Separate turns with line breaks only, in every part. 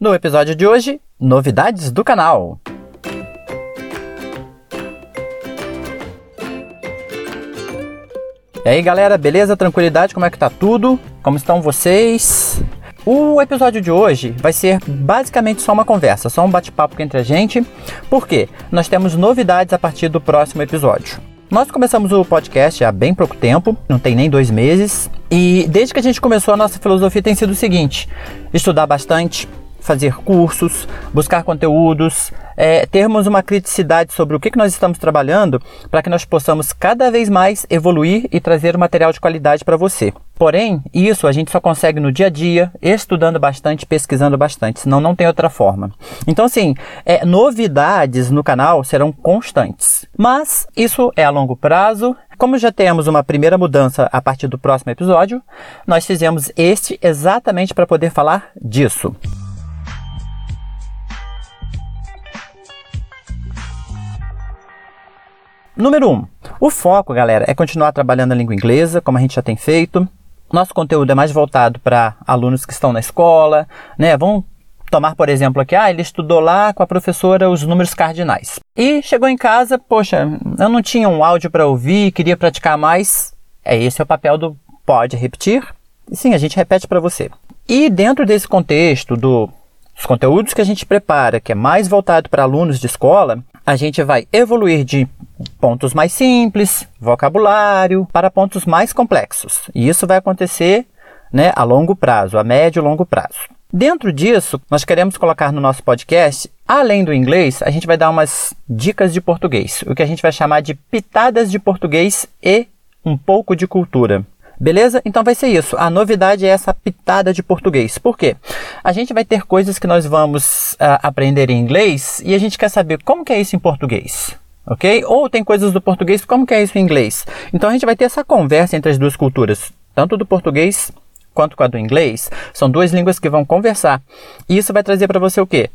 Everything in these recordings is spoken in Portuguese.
No episódio de hoje, novidades do canal. E aí galera, beleza? Tranquilidade? Como é que tá tudo? Como estão vocês? O episódio de hoje vai ser basicamente só uma conversa, só um bate-papo entre a gente, porque nós temos novidades a partir do próximo episódio. Nós começamos o podcast há bem pouco tempo, não tem nem dois meses, e desde que a gente começou a nossa filosofia tem sido o seguinte: estudar bastante, fazer cursos, buscar conteúdos, é, termos uma criticidade sobre o que, que nós estamos trabalhando para que nós possamos cada vez mais evoluir e trazer material de qualidade para você. Porém, isso a gente só consegue no dia a dia, estudando bastante, pesquisando bastante, senão não tem outra forma. Então, assim, é, novidades no canal serão constantes. Mas isso é a longo prazo. Como já temos uma primeira mudança a partir do próximo episódio, nós fizemos este exatamente para poder falar disso. Número 1. Um, o foco, galera, é continuar trabalhando a língua inglesa, como a gente já tem feito. Nosso conteúdo é mais voltado para alunos que estão na escola, né? Vão tomar, por exemplo, aqui, ah, ele estudou lá com a professora os números cardinais. E chegou em casa, poxa, eu não tinha um áudio para ouvir, queria praticar mais. É esse é o papel do pode repetir. Sim, a gente repete para você. E dentro desse contexto do os conteúdos que a gente prepara, que é mais voltado para alunos de escola, a gente vai evoluir de pontos mais simples, vocabulário, para pontos mais complexos. E isso vai acontecer né, a longo prazo, a médio e longo prazo. Dentro disso, nós queremos colocar no nosso podcast, além do inglês, a gente vai dar umas dicas de português, o que a gente vai chamar de pitadas de português e um pouco de cultura. Beleza? Então vai ser isso. A novidade é essa pitada de português. Por quê? A gente vai ter coisas que nós vamos uh, aprender em inglês e a gente quer saber como que é isso em português. Ok? Ou tem coisas do português, como que é isso em inglês? Então a gente vai ter essa conversa entre as duas culturas, tanto do português quanto com a do inglês. São duas línguas que vão conversar. E isso vai trazer para você o quê?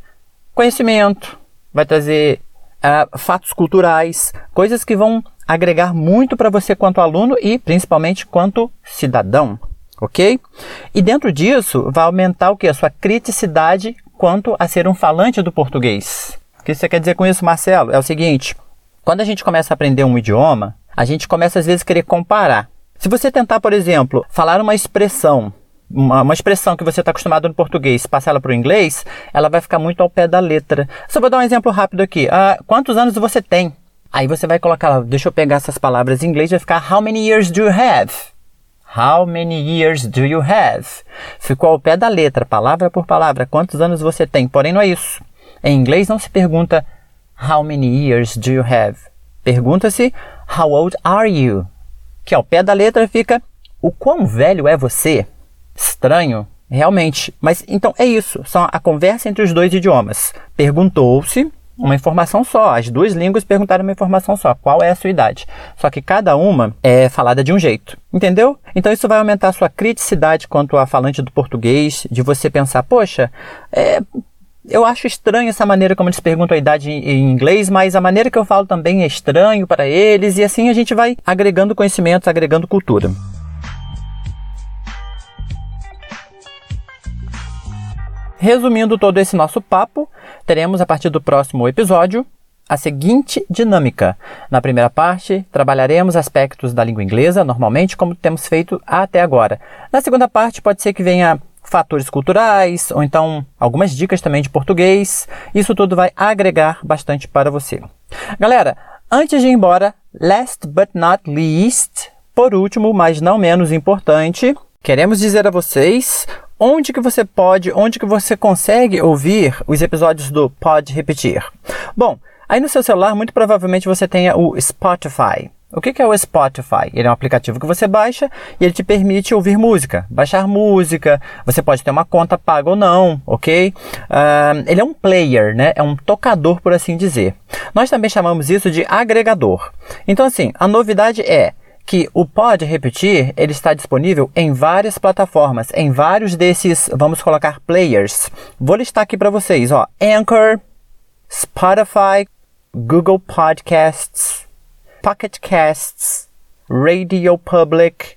Conhecimento, vai trazer uh, fatos culturais, coisas que vão agregar muito para você quanto aluno e principalmente quanto cidadão, ok? E dentro disso vai aumentar o que? A sua criticidade quanto a ser um falante do português. O que você quer dizer com isso, Marcelo? É o seguinte: quando a gente começa a aprender um idioma, a gente começa às vezes a querer comparar. Se você tentar, por exemplo, falar uma expressão uma, uma, expressão que você está acostumado no português, passar ela para o inglês, ela vai ficar muito ao pé da letra. Só vou dar um exemplo rápido aqui. Ah, quantos anos você tem? Aí você vai colocar lá, deixa eu pegar essas palavras em inglês, vai ficar How many years do you have? How many years do you have? Ficou ao pé da letra, palavra por palavra, quantos anos você tem. Porém, não é isso. Em inglês não se pergunta How many years do you have? Pergunta-se How old are you? Que ao pé da letra fica O quão velho é você? Estranho, realmente. Mas então é isso. São a conversa entre os dois idiomas. Perguntou-se uma informação só. As duas línguas perguntaram uma informação só. Qual é a sua idade? Só que cada uma é falada de um jeito. Entendeu? Então isso vai aumentar a sua criticidade quanto a falante do português, de você pensar, poxa, é, eu acho estranho essa maneira como eles perguntam a idade em inglês, mas a maneira que eu falo também é estranho para eles, e assim a gente vai agregando conhecimentos, agregando cultura. Resumindo todo esse nosso papo, teremos a partir do próximo episódio a seguinte dinâmica. Na primeira parte, trabalharemos aspectos da língua inglesa, normalmente como temos feito até agora. Na segunda parte, pode ser que venha fatores culturais, ou então algumas dicas também de português. Isso tudo vai agregar bastante para você. Galera, antes de ir embora, last but not least, por último, mas não menos importante, queremos dizer a vocês onde que você pode, onde que você consegue ouvir os episódios do Pode Repetir? Bom, aí no seu celular muito provavelmente você tenha o Spotify. O que é o Spotify? Ele é um aplicativo que você baixa e ele te permite ouvir música, baixar música. Você pode ter uma conta paga ou não, ok? Uh, ele é um player, né? É um tocador, por assim dizer. Nós também chamamos isso de agregador. Então, assim, a novidade é que o Pode Repetir ele está disponível em várias plataformas, em vários desses, vamos colocar players. Vou listar aqui para vocês, ó, Anchor, Spotify, Google Podcasts, Pocket Casts, Radio Public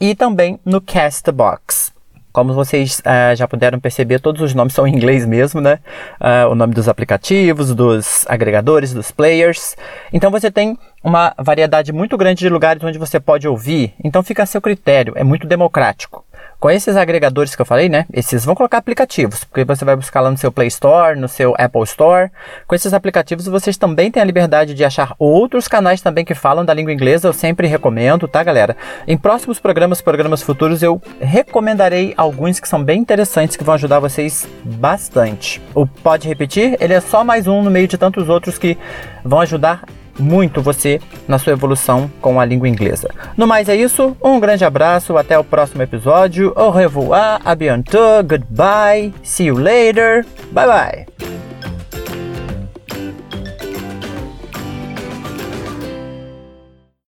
e também no Castbox. Como vocês uh, já puderam perceber, todos os nomes são em inglês mesmo, né? Uh, o nome dos aplicativos, dos agregadores, dos players. Então você tem uma variedade muito grande de lugares onde você pode ouvir. Então fica a seu critério, é muito democrático. Com esses agregadores que eu falei, né? Esses vão colocar aplicativos, porque você vai buscar lá no seu Play Store, no seu Apple Store. Com esses aplicativos vocês também têm a liberdade de achar outros canais também que falam da língua inglesa. Eu sempre recomendo, tá, galera? Em próximos programas, programas futuros, eu recomendarei alguns que são bem interessantes que vão ajudar vocês bastante. O Pode Repetir, ele é só mais um no meio de tantos outros que vão ajudar muito você na sua evolução com a língua inglesa. No mais é isso, um grande abraço, até o próximo episódio. Au revoir, à bientôt, goodbye, see you later, bye bye.